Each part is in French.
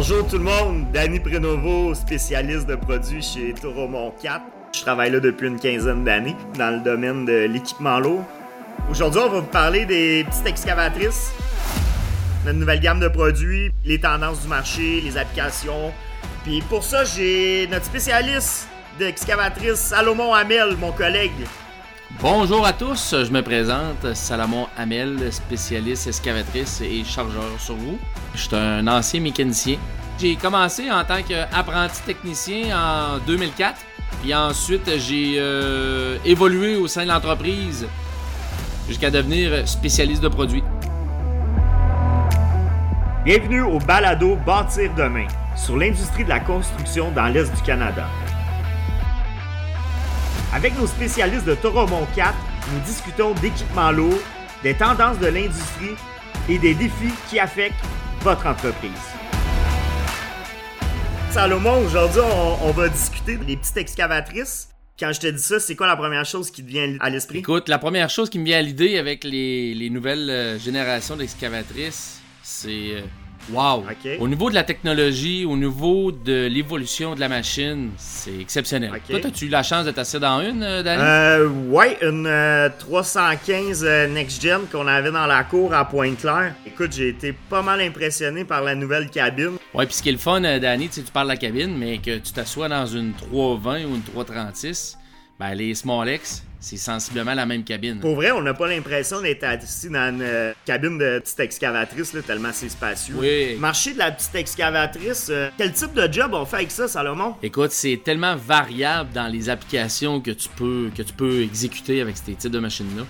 Bonjour tout le monde, Danny Prenovo, spécialiste de produits chez Toromont 4. Je travaille là depuis une quinzaine d'années dans le domaine de l'équipement lourd. Aujourd'hui, on va vous parler des petites excavatrices, notre nouvelle gamme de produits, les tendances du marché, les applications. Puis pour ça, j'ai notre spécialiste d'excavatrice, Salomon Hamel, mon collègue. Bonjour à tous, je me présente, Salomon Hamel, spécialiste excavatrice et chargeur sur vous. Je suis un ancien mécanicien. J'ai commencé en tant qu'apprenti technicien en 2004, puis ensuite j'ai euh, évolué au sein de l'entreprise jusqu'à devenir spécialiste de produits. Bienvenue au balado Bâtir demain sur l'industrie de la construction dans l'Est du Canada. Avec nos spécialistes de Toromont 4, nous discutons d'équipements lourds, des tendances de l'industrie et des défis qui affectent votre entreprise. Salomon, aujourd'hui, on, on va discuter des petites excavatrices. Quand je te dis ça, c'est quoi la première chose qui te vient à l'esprit? Écoute, la première chose qui me vient à l'idée avec les, les nouvelles euh, générations d'excavatrices, c'est euh, wow. Au niveau de la technologie, au niveau de l'évolution de la machine, c'est exceptionnel. Toi, as-tu eu la chance de t'asseoir dans une, euh, Danny? Euh, ouais, une euh, 315 euh, Next Gen qu'on avait dans la cour à Pointe-Claire. Écoute, j'ai été pas mal impressionné par la nouvelle cabine. Ouais, puis ce qui est le fun, euh, Danny, tu sais, tu parles de la cabine, mais que tu t'assois dans une 320 ou une 336, ben les Smallex, c'est sensiblement la même cabine. Pour vrai, on n'a pas l'impression d'être assis dans une euh, cabine de petite excavatrice, là, tellement c'est spacieux. Oui. Marché de la petite excavatrice, euh, quel type de job on fait avec ça, Salomon? Écoute, c'est tellement variable dans les applications que tu peux, que tu peux exécuter avec ces types de machines-là.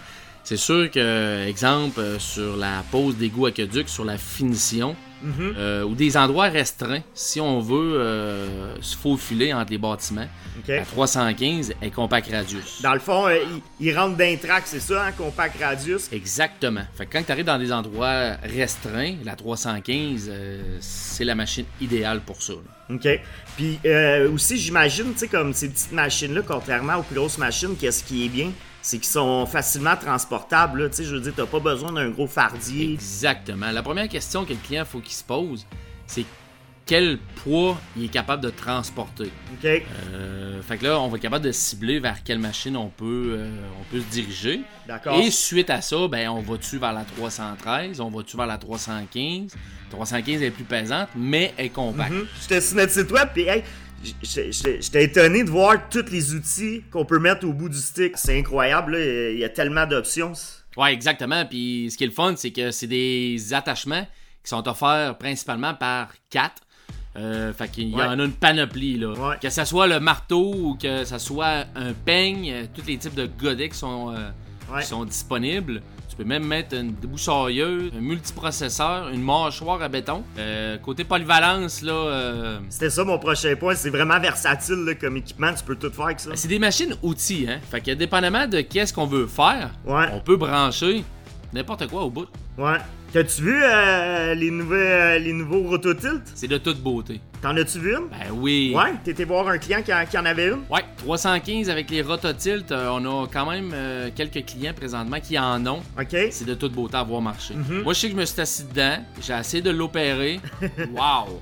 C'est sûr que, exemple, euh, sur la pose d'égout aqueduc, sur la finition, Mhm. euh, ou des endroits restreints, si on veut euh, se faufiler entre les bâtiments, OK. la 315 est compact radius. Dans le fond, euh, il, rentre d'un track, c'est ça, hein, compact radius? Exactement. Fait que quand tu arrives dans des endroits restreints, la 315, euh, c'est la machine idéale pour ça. là. OK. Puis aussi, j'imagine, tu sais, comme ces petites machines-là, contrairement aux plus grosses machines, qu'est-ce qui est bien, c'est qu'ils sont facilement transportables. là. Tu sais, je veux dire, t'as pas besoin d'un gros fardier. Exactement. La première question que le client faut qu'il se pose, c'est quel poids il est capable de transporter? OK. Euh, fait que là, on va être capable de cibler vers quelle machine on peut, euh, on peut se diriger. D'accord. Et suite à ça, ben, on va-tu vers la 313, on va-tu vers la 315. 315 est plus pesante, mais est compacte. Mhm. J'étais sur notre site web, puis hey, j'étais étonné de voir tous les outils qu'on peut mettre au bout du stick. C'est incroyable, là. Il y a tellement d'options. Ouais, exactement. Puis ce qui est le fun, c'est que c'est des attachements qui sont offerts principalement par Cat. Euh, fait qu'il y Ouais. en a une panoplie là. Ouais. Que ce soit le marteau ou que ce soit un peigne, euh, tous les types de godets qui sont, euh, Ouais. qui sont disponibles. Tu peux même mettre une débouchailleuse, un multiprocesseur, une mâchoire à béton. Euh, côté polyvalence, là, euh, C'était ça mon prochain point. C'est vraiment versatile là, comme équipement. Tu peux tout faire avec ça. ben, c'est des machines outils, hein. Fait que dépendamment de qu'est-ce qu'on veut faire, Ouais. on peut brancher n'importe quoi au bout. Ouais. T'as-tu vu euh, les, nouveaux, euh, les nouveaux rototilt? C'est de toute beauté. T'en as-tu vu une? Ben oui. Ouais, t'étais voir un client qui, en- qui en avait une? Ouais, 315 avec les rototilt, euh, on a quand même euh, quelques clients présentement qui en ont. OK. C'est de toute beauté à voir marcher. Mhm. Moi, je sais que je me suis assis dedans, j'ai essayé de l'opérer. Waouh!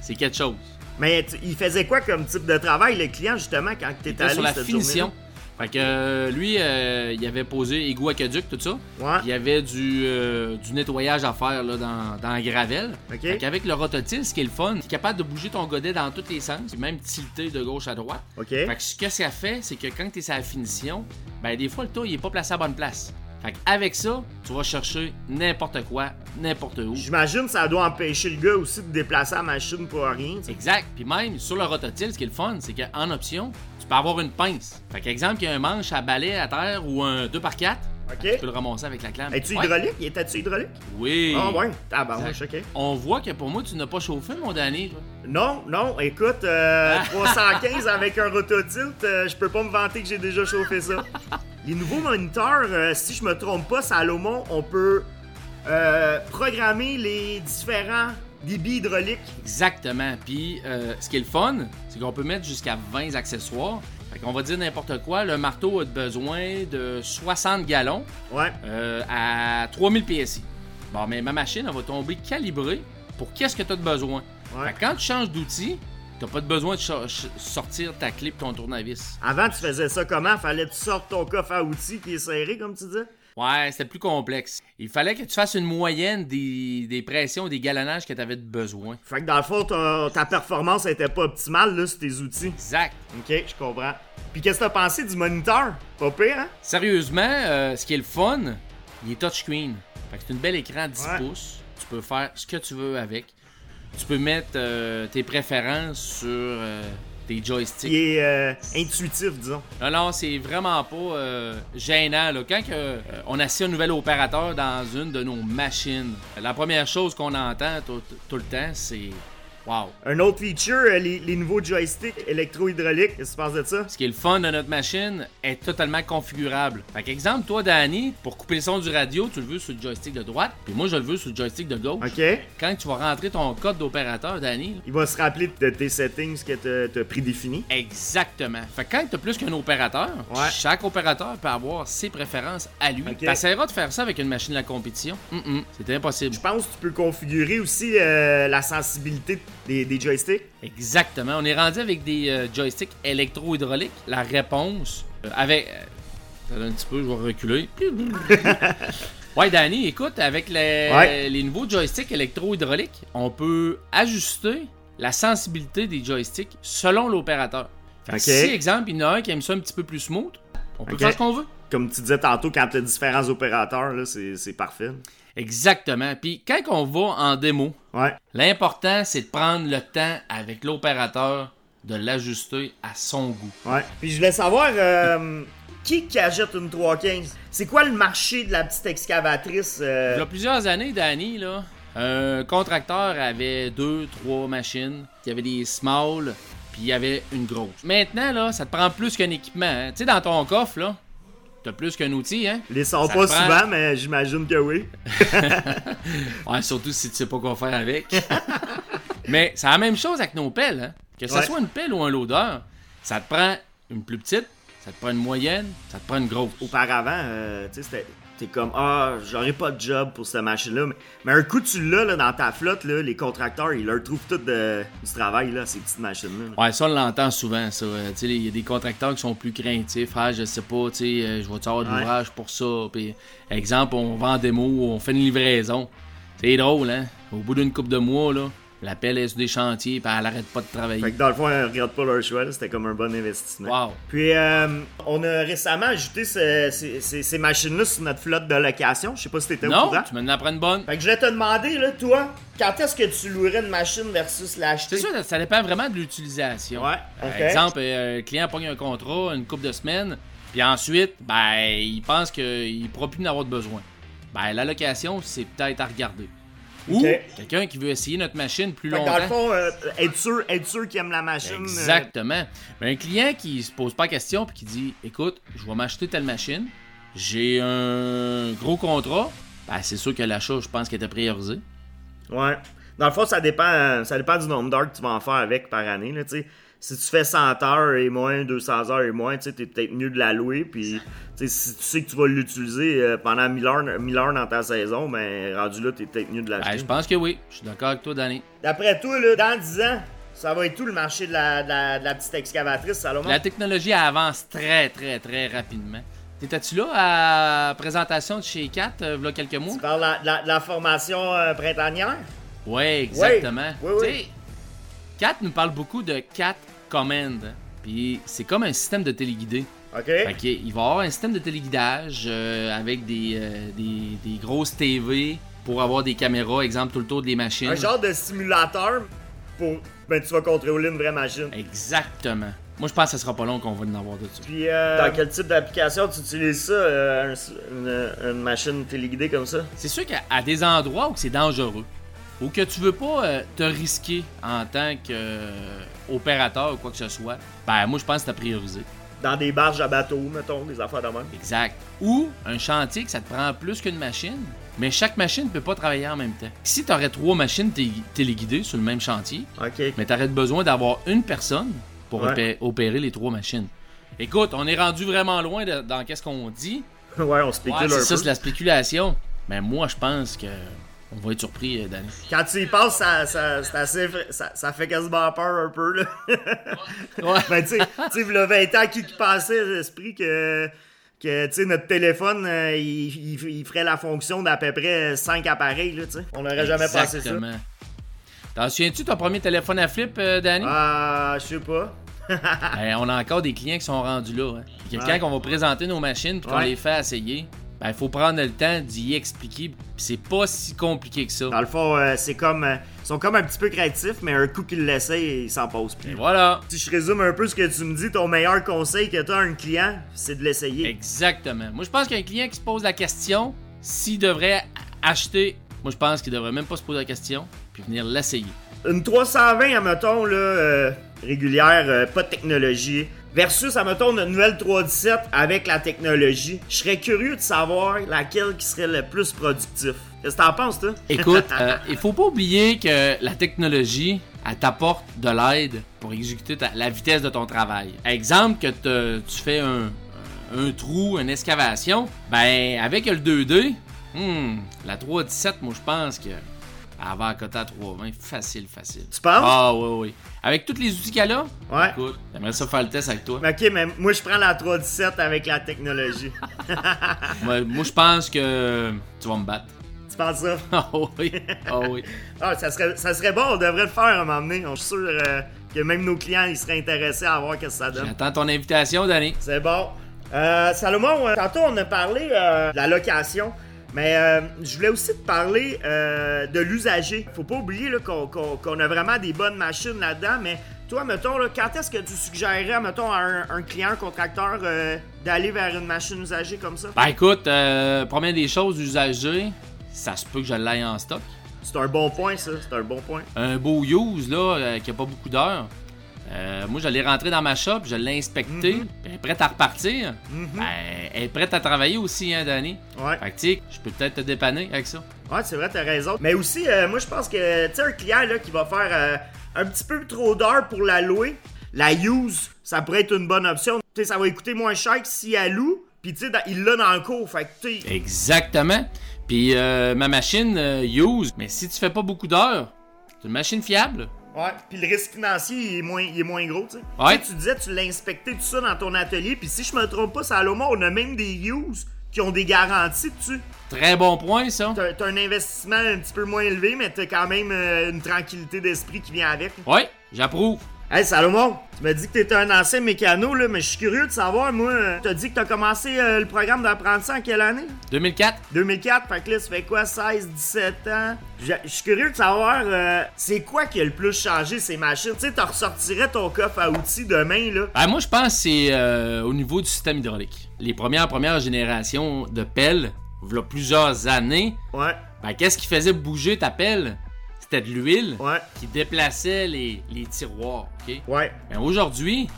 C'est quelque chose. Mais tu- il faisait quoi comme type de travail, le client, justement, quand t'étais allé sur la cette finition. Fait que euh, lui, euh, il avait posé égout aqueduc, tout ça. Ouais. Il y avait du, euh, du nettoyage à faire là, dans, dans la gravelle. OK. Fait qu'avec le rototil, ce qui est le fun, tu es capable de bouger ton godet dans tous les sens, même tilter de gauche à droite. Fait que ce que ça fait, c'est que quand tu es à la finition, ben des fois le tas il est pas placé à la bonne place. Fait qu'avec ça, tu vas chercher n'importe quoi, n'importe où. J'imagine que ça doit empêcher le gars aussi de déplacer la machine pour rien. Exact. Puis même sur le rototile, ce qui est le fun, c'est qu'en option, peux avoir une pince. Fait qu'exemple, qu'il y a un manche à balai à terre ou un 2x4, tu peux le ramasser avec la clame. Es-tu Ouais. hydraulique? Il était-tu hydraulique? Oui. Ah ouais. Tabarnouche, Exact. OK. On voit que pour moi, tu n'as pas chauffé, mon Danny. toi. Non, non, écoute, euh, 315 avec un rototilt, euh, je peux pas me vanter que j'ai déjà chauffé ça. Les nouveaux moniteurs, euh, si je me trompe pas, Salomon, on peut euh, programmer les différents débits hydrauliques. Exactement. Puis euh, ce qui est le fun, c'est qu'on peut mettre jusqu'à 20 accessoires. Fait qu'on va dire n'importe quoi. Le marteau a besoin de 60 gallons Ouais. euh, à 3000 PSI. Bon, mais ma machine, elle va tomber calibrée pour qu'est-ce que tu as de besoin. Ouais. Fait que quand tu changes d'outil, t'as pas de besoin de sortir ta clé ton tournevis. Avant, tu faisais ça comment? Fallait que tu sortes ton coffre à outils qui est serré, comme tu dis? Ouais, c'était plus complexe. Il fallait que tu fasses une moyenne des, des pressions et des galonnages que t'avais de besoin. Fait que dans le fond, ta, ta performance était pas optimale, là, sur tes outils. Exact. Ok, je comprends. Puis qu'est-ce que t'as pensé du moniteur? Pas pire, hein? Sérieusement, euh, ce qui est le fun, il est touchscreen. Fait que c'est une belle écran 10 Ouais. pouces. Tu peux faire ce que tu veux avec. Tu peux mettre euh, tes préférences sur euh, tes joysticks. Il est euh, intuitif, disons. Non, non, c'est vraiment pas euh, gênant. Là. Quand que, euh, on assit un nouvel opérateur dans une de nos machines, la première chose qu'on entend tout, tout le temps, c'est Wow. Un autre feature, euh, les, les nouveaux joysticks électro-hydrauliques. Qu'est-ce que tu penses de ça? Ce qui est le fun de notre machine est totalement configurable. Fait qu'exemple, toi, Danny, pour couper le son du radio, tu le veux sur le joystick de droite, puis moi, je le veux sur le joystick de gauche. Ok. Quand tu vas rentrer ton code d'opérateur, Danny, Il va se rappeler de tes settings que t'as- t'as prédéfinis. Exactement. Fait que quand t'as plus qu'un opérateur, Ouais. chaque opérateur peut avoir ses préférences à lui. Ok. T'essaieras de faire ça avec une machine de la compétition? Mm c'est impossible. Je pense que tu peux configurer aussi euh, la sensibilité des, des joysticks. Exactement. On est rendu avec des euh, joysticks électro-hydrauliques. La réponse, euh, avec... euh, un petit peu, je vais reculer. ouais, Danny, écoute, avec les, Ouais. les nouveaux joysticks électro-hydrauliques, on peut ajuster la sensibilité des joysticks selon l'opérateur. Si, exemple, il y en a un qui aime ça un petit peu plus smooth, on peut faire ce qu'on veut. Comme tu disais tantôt, quand t'as différents opérateurs, là, c'est c'est parfait. Exactement. Puis quand on va en démo, Ouais. l'important, c'est de prendre le temps avec l'opérateur de l'ajuster à son goût. Ouais. Puis je voulais savoir, euh, qui qui achète une 315? C'est quoi le marché de la petite excavatrice? euh, Il y a plusieurs années, Danny, là, un contracteur avait deux, trois machines. Il y avait des small, puis il y avait une grosse. Maintenant, là, ça te prend plus qu'un équipement. hein. Tu sais, dans ton coffre, là, t'as plus qu'un outil, hein? Les sort Ça pas prend- souvent, mais j'imagine que oui. Ouais, surtout si tu sais pas quoi faire avec. Mais c'est la même chose avec nos pelles, hein? Que ce Ouais. soit une pelle ou un loader, ça te prend une plus petite, ça te prend une moyenne, ça te prend une grosse. Auparavant, euh, tu sais, c'était- t'es comme, ah, j'aurais pas de job pour cette machine-là. Mais, mais un coup, tu l'as là, dans ta flotte, là, les contracteurs, ils leur trouvent tout de- du travail, là, ces petites machines-là. Ouais, ça, on l'entend souvent, ça. Euh, tu sais, il y a des contracteurs qui sont plus craintifs. Ah, je sais pas, tu sais, euh, je vais-tu avoir de Ouais. l'ouvrage pour ça? Puis, exemple, on vend en démo, on fait une livraison. C'est drôle, hein? Au bout d'une couple de mois, là, la pelle est sur des chantiers, puis elle arrête pas de travailler. Fait que dans le fond, ils regardent pas leur choix, c'était comme un bon investissement. Wow. Puis, euh, on a récemment ajouté ce- ces, ces- ces machines-là sur notre flotte de location. Je sais pas si t'étais au Non, courant. tu m'en apprends une bonne. Fait que je vais te demander, là, toi, quand est-ce que tu louerais une machine versus l'acheter? C'est sûr, ça dépend vraiment de l'utilisation. Ouais, Par exemple, euh, le client pogne un contrat une couple de semaines, puis ensuite, ben, il pense qu'il ne pourra plus en avoir de besoin. Ben, la location, c'est peut-être à regarder. Ou quelqu'un qui veut essayer notre machine plus Fait longtemps. dans le fond, euh, être sûr, être sûr qu'il aime la machine. euh, Exactement. Mais un client qui se pose pas la question puis qui dit Écoute, je vais m'acheter telle machine, j'ai un gros contrat, ben, c'est sûr que l'achat, je pense qu'il était priorisé. Ouais. Dans le fond, ça dépend, ça dépend du nombre d'heures que tu vas en faire avec par année. Là. Si tu fais 100 heures et moins, 200 heures et moins, tu t'es peut-être mieux de la louer. Puis, tu sais, si tu sais que tu vas l'utiliser euh, pendant 1000 heures, 1000 heures dans ta saison, ben, rendu là, t'es peut-être mieux de Ben, l'acheter. je pense que oui. Je suis d'accord avec toi, Danny. D'après toi, là, dans 10 ans, ça va être tout le marché de la, de la, de la petite excavatrice, Salomon? La technologie avance très, très, très rapidement. T'étais-tu là à la présentation de chez Cat, euh, il y a quelques mois? Tu parles de la, formation euh, printanière? Ouais, exactement. Oui, oui. Tu Cat nous parle beaucoup de Cat Command. Puis c'est comme un système de téléguidé. OK? Fait il va y avoir un système de téléguidage euh, avec des, euh, des, des grosses TV pour avoir des caméras, exemple, tout le tour des machines. Un genre de simulateur pour... Ben, tu vas contrôler une vraie machine. Exactement. Moi, je pense que ce sera pas long qu'on va en avoir de ça. Puis, euh, dans quel type d'application tu utilises ça, euh, un- une, une machine téléguidée comme ça? C'est sûr qu'à des endroits où c'est dangereux, ou que tu veux pas euh, te risquer en tant qu'opérateur ou quoi que ce soit, ben moi je pense que c'est à prioriser. Dans des barges à bateau, mettons, des affaires de même. Exact. Ou un chantier que ça te prend plus qu'une machine, mais chaque machine ne peut pas travailler en même temps. Si tu aurais trois machines té- téléguidées sur le même chantier, mais tu aurais besoin d'avoir une personne pour Ouais. opérer les trois machines. Écoute, on est rendu vraiment loin de- dans qu'est-ce qu'on dit. ouais, on spécule un ça, peu. c'est la spéculation. Mais moi, je pense que on va être surpris, euh, Danny. Quand tu y passes, ça, ça, assez, ça, ça fait quasiment peur un peu. Là. Ouais. ben, tu sais, le 20 ans qui, passait l'esprit que, que notre téléphone, euh, il, il, il ferait la fonction d'à peu près 5 appareils. Là. On n'aurait jamais pensé ça. Exactement. T'en souviens-tu ton premier téléphone à flip, euh, Danny? Ah, je sais pas. Ben, on a encore des clients qui sont rendus là. Hein. Puis que Ouais. Quand on va présenter nos machines puis qu'on Ouais. les fait essayer, ben, il faut prendre le temps d'y expliquer. C'est pas si compliqué que ça. Dans le fond, euh, c'est comme. euh, ils sont comme un petit peu créatifs, mais un coup qu'ils l'essayent, ils s'en posent Et plus. voilà. Si je résume un peu ce que tu me dis, ton meilleur conseil que tu as à un client, c'est de l'essayer. Exactement. Moi, je pense qu'un client qui se pose la question s'il devrait acheter, moi, je pense qu'il devrait même pas se poser la question puis venir l'essayer. Une 320, admettons, là, euh, régulière, euh, pas de technologie, versus, admettons, une nouvelle 317 avec la technologie. Je serais curieux de savoir laquelle qui serait le plus productif. Qu'est-ce que t'en penses, toi? Écoute, euh, il faut pas oublier que la technologie, elle t'apporte de l'aide pour exécuter ta- la vitesse de ton travail. Exemple, que te- tu fais un, un trou, une excavation, ben avec le 2D, hmm, la 317, moi je pense que elle à côté à 320, facile, facile. Tu penses? Ah oui, oui. Avec tous les outils qu'elle a, Ouais. écoute, j'aimerais ça faire le test avec toi. Ok, mais moi, je prends la 317 avec la technologie. moi, moi, je pense que tu vas me battre. tu penses ça? Ah oui, ah oui. Ah, ça serait, ça serait bon, on devrait le faire à un moment donné. Je suis sûr euh, que même nos clients, ils seraient intéressés à voir ce que ça donne. J'attends ton invitation, Danny. C'est bon. Euh, Salomon, euh, tantôt on a parlé euh, de la location, mais euh, je voulais aussi te parler euh, de l'usager. Faut pas oublier qu'on, a vraiment des bonnes machines là-dedans, mais toi, mettons, là, quand est-ce que tu suggérerais, mettons, à un, un client, un contracteur, euh, d'aller vers une machine usagée comme ça? Ben écoute, euh, première des choses, usagées, ça se peut que je l'aille en stoc. C'est un bon point, ça. C'est un bon point. Un beau use, là, qui a pas beaucoup d'heures. Euh, moi, je l'ai rentré dans ma shop, je l'ai inspecté, puis elle est prête à repartir. Mhm. Ben, elle est prête à travailler aussi, hein, Danny? Ouais. Fait que, tu sais, je peux peut-être te dépanner avec ça. Ouais, c'est vrai, t'as raison. Mais aussi, euh, moi, je pense que, tu sais, un client là, qui va faire euh, un petit peu trop d'heures pour la louer, la use, ça pourrait être une bonne option. Tu sais, ça va coûter moins cher que si elle loue, puis tu sais, il l'a dans le cours. Fait que, tu sais, Exactement. Puis ma machine use, mais si tu fais pas beaucoup d'heures, c'est une machine fiable. Ouais. Puis le risque financier, il est moins, il est moins gros, tu sais. Ouais. Tu sais, Tu disais, tu l'as inspecté tout ça dans ton atelier, puis si je me trompe pas, Salomon, on a même des use qui ont des garanties dessus. Très bon point, ça. T'as un investissement un petit peu moins élevé, mais t'as quand même euh, une tranquillité d'esprit qui vient avec. Ouais, j'approuve. Hey Salomon, tu m'as dit que t'étais un ancien mécano, là, mais je suis curieux de savoir, moi, t'as dit que t'as commencé euh, le programme d'apprentissage en quelle année? 2004. 2004, fait que là, ça fait quoi, 16, 17 ans? Je suis curieux de savoir, euh, c'est quoi qui a le plus changé ces machines? Tu sais, t'en ressortirais ton coffre à outils demain, là. Ben, moi, je pense que c'est euh, au niveau du système hydraulique. Les premières, premières générations de pelles, il plusieurs années, Ouais, ben, qu'est-ce qui faisait bouger ta pelle? C'était de l'huile ouais, qui déplaçait les, les tiroirs, ok? ouais, Ben, aujourd'hui,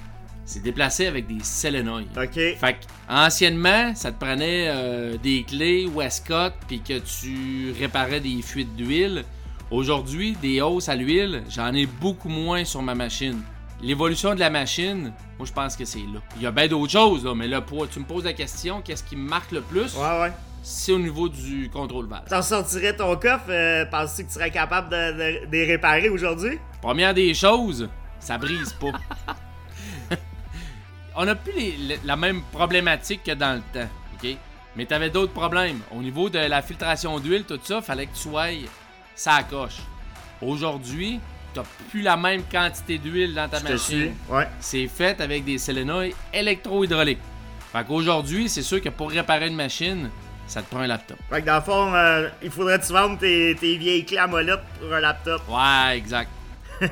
c'est déplacé avec des solénoïdes. ok. Fait que, anciennement, ça te prenait euh, des clés Westcott puis que tu réparais des fuites d'huile. Aujourd'hui, des hausses à l'huile, j'en ai beaucoup moins sur ma machine. L'évolution de la machine, moi je pense que c'est là. Il y a bien d'autres choses, là, mais là, pour, tu me poses la question, qu'est-ce qui me marque le plus? Ouais, ouais. C'est au niveau du contrôle valve. T'en sortirais ton coffre, euh, penses-tu que tu serais capable de, de- de les réparer aujourd'hui? Première des choses, ça brise pas. On n'a plus les- la même problématique que dans le temps, ok? Mais t'avais d'autres problèmes. Au niveau de la filtration d'huile, tout ça, fallait que tu sois ça coche. Aujourd'hui, t'as plus la même quantité d'huile dans ta Je machine. Ouais. C'est fait avec des solénoïdes électro-hydrauliques. Fait qu'aujourd'hui, c'est sûr que pour réparer une machine, ça te prend un laptop. Fait que dans le fond, euh, il faudrait que tu vendes tes, tes vieilles clés à molette pour un laptop. Ouais, exact.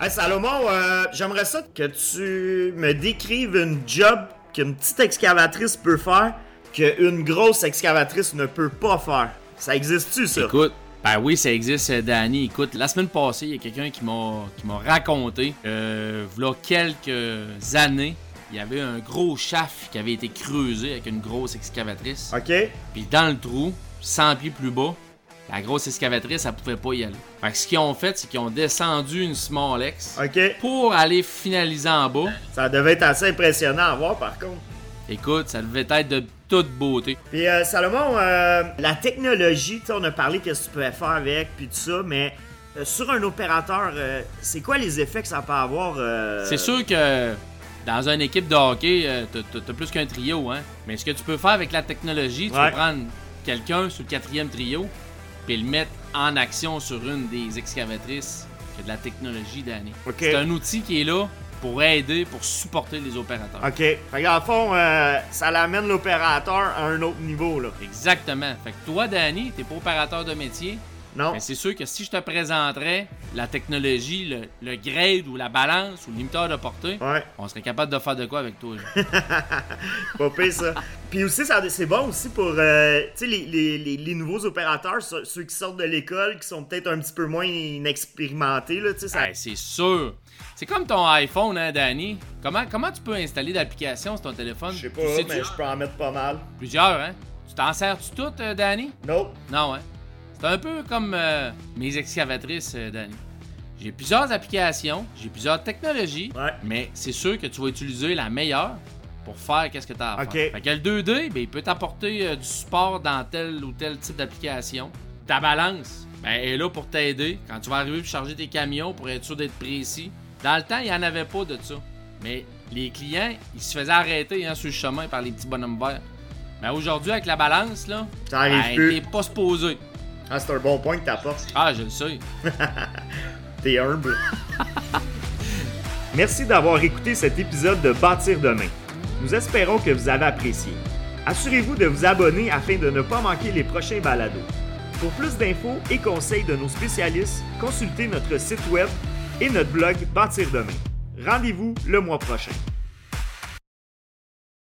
Hey Salomon, euh, j'aimerais ça que tu me décrives une job qu'une petite excavatrice peut faire qu'une grosse excavatrice ne peut pas faire. Ça existe-tu, ça? Écoute, ben oui, ça existe, euh, Danny. Écoute, la semaine passée, il y a quelqu'un qui m'a qui m'a raconté, euh, v'là quelques années, il y avait un gros shaft qui avait été creusé avec une grosse excavatrice. OK? Puis dans le trou, 100 pieds plus bas, la grosse excavatrice, elle pouvait pas y aller. Fait que ce qu'ils ont fait, c'est qu'ils ont descendu une Smallex OK. pour aller finaliser en bas. Ça devait être assez impressionnant à voir, par contre. Écoute, ça devait être de toute beauté. Puis euh, Salomon, euh, la technologie, tu sais, on a parlé qu'est-ce que tu pouvais faire avec, puis tout ça, mais euh, sur un opérateur, euh, c'est quoi les effets que ça peut avoir euh, C'est sûr que dans une équipe de hockey, euh, t'as- plus qu'un trio, hein. Mais ce que tu peux faire avec la technologie, tu Ouais. peux prendre quelqu'un sur le quatrième trio, puis le mettre en action sur une des excavatrices qui a de la technologie d'année. Ok. C'est un outil qui est là pour aider, pour supporter les opérateurs. Ok. Fait qu'en fond, euh, ça l'amène l'opérateur à un autre niveau, là. Exactement. Fait que toi, Danny, t'es pas opérateur de métier, Non? mais c'est sûr que si je te présenterais la technologie, le, le grade ou la balance ou le limiteur de portée, Ouais. on serait capable de faire de quoi avec toi. Pas pire, ça. Puis aussi, c'est bon aussi pour euh, les, les, les, les nouveaux opérateurs, ceux qui sortent de l'école, qui sont peut-être un petit peu moins inexpérimentés, là, tu sais, ça... C'est sûr. C'est comme ton iPhone, hein, Danny? Comment, comment tu peux installer d'applications sur ton téléphone? Je sais Tu pas, mais je peux en mettre pas mal. Plusieurs, hein? Tu t'en sers-tu toutes, euh, Danny? Non. Non, hein? C'est un peu comme euh, mes excavatrices, euh, Danny. J'ai plusieurs applications, j'ai plusieurs technologies, Ouais. mais c'est sûr que tu vas utiliser la meilleure pour faire qu'est-ce que tu as à faire. Fait que le 2D, ben, il peut t'apporter euh, du support dans tel ou tel type d'application. Ta balance, ben, est là pour t'aider quand tu vas arriver pour charger tes camions pour être sûr d'être précis. Dans le temps, il n'y en avait pas de ça. Mais les clients, ils se faisaient arrêter hein, sur le chemin par les petits bonhommes verts. Mais aujourd'hui, avec la balance, là, Ça ben, plus. t'es pas supposé. Ah, c'est un bon point que t'apportes. Ah, je le sais. T'es humble. Merci d'avoir écouté cet épisode de Bâtir demain. Nous espérons que vous avez apprécié. Assurez-vous de vous abonner afin de ne pas manquer les prochains balados. Pour plus d'infos et conseils de nos spécialistes, consultez notre site web et notre blog Bâtir demain. Rendez-vous le mois prochain.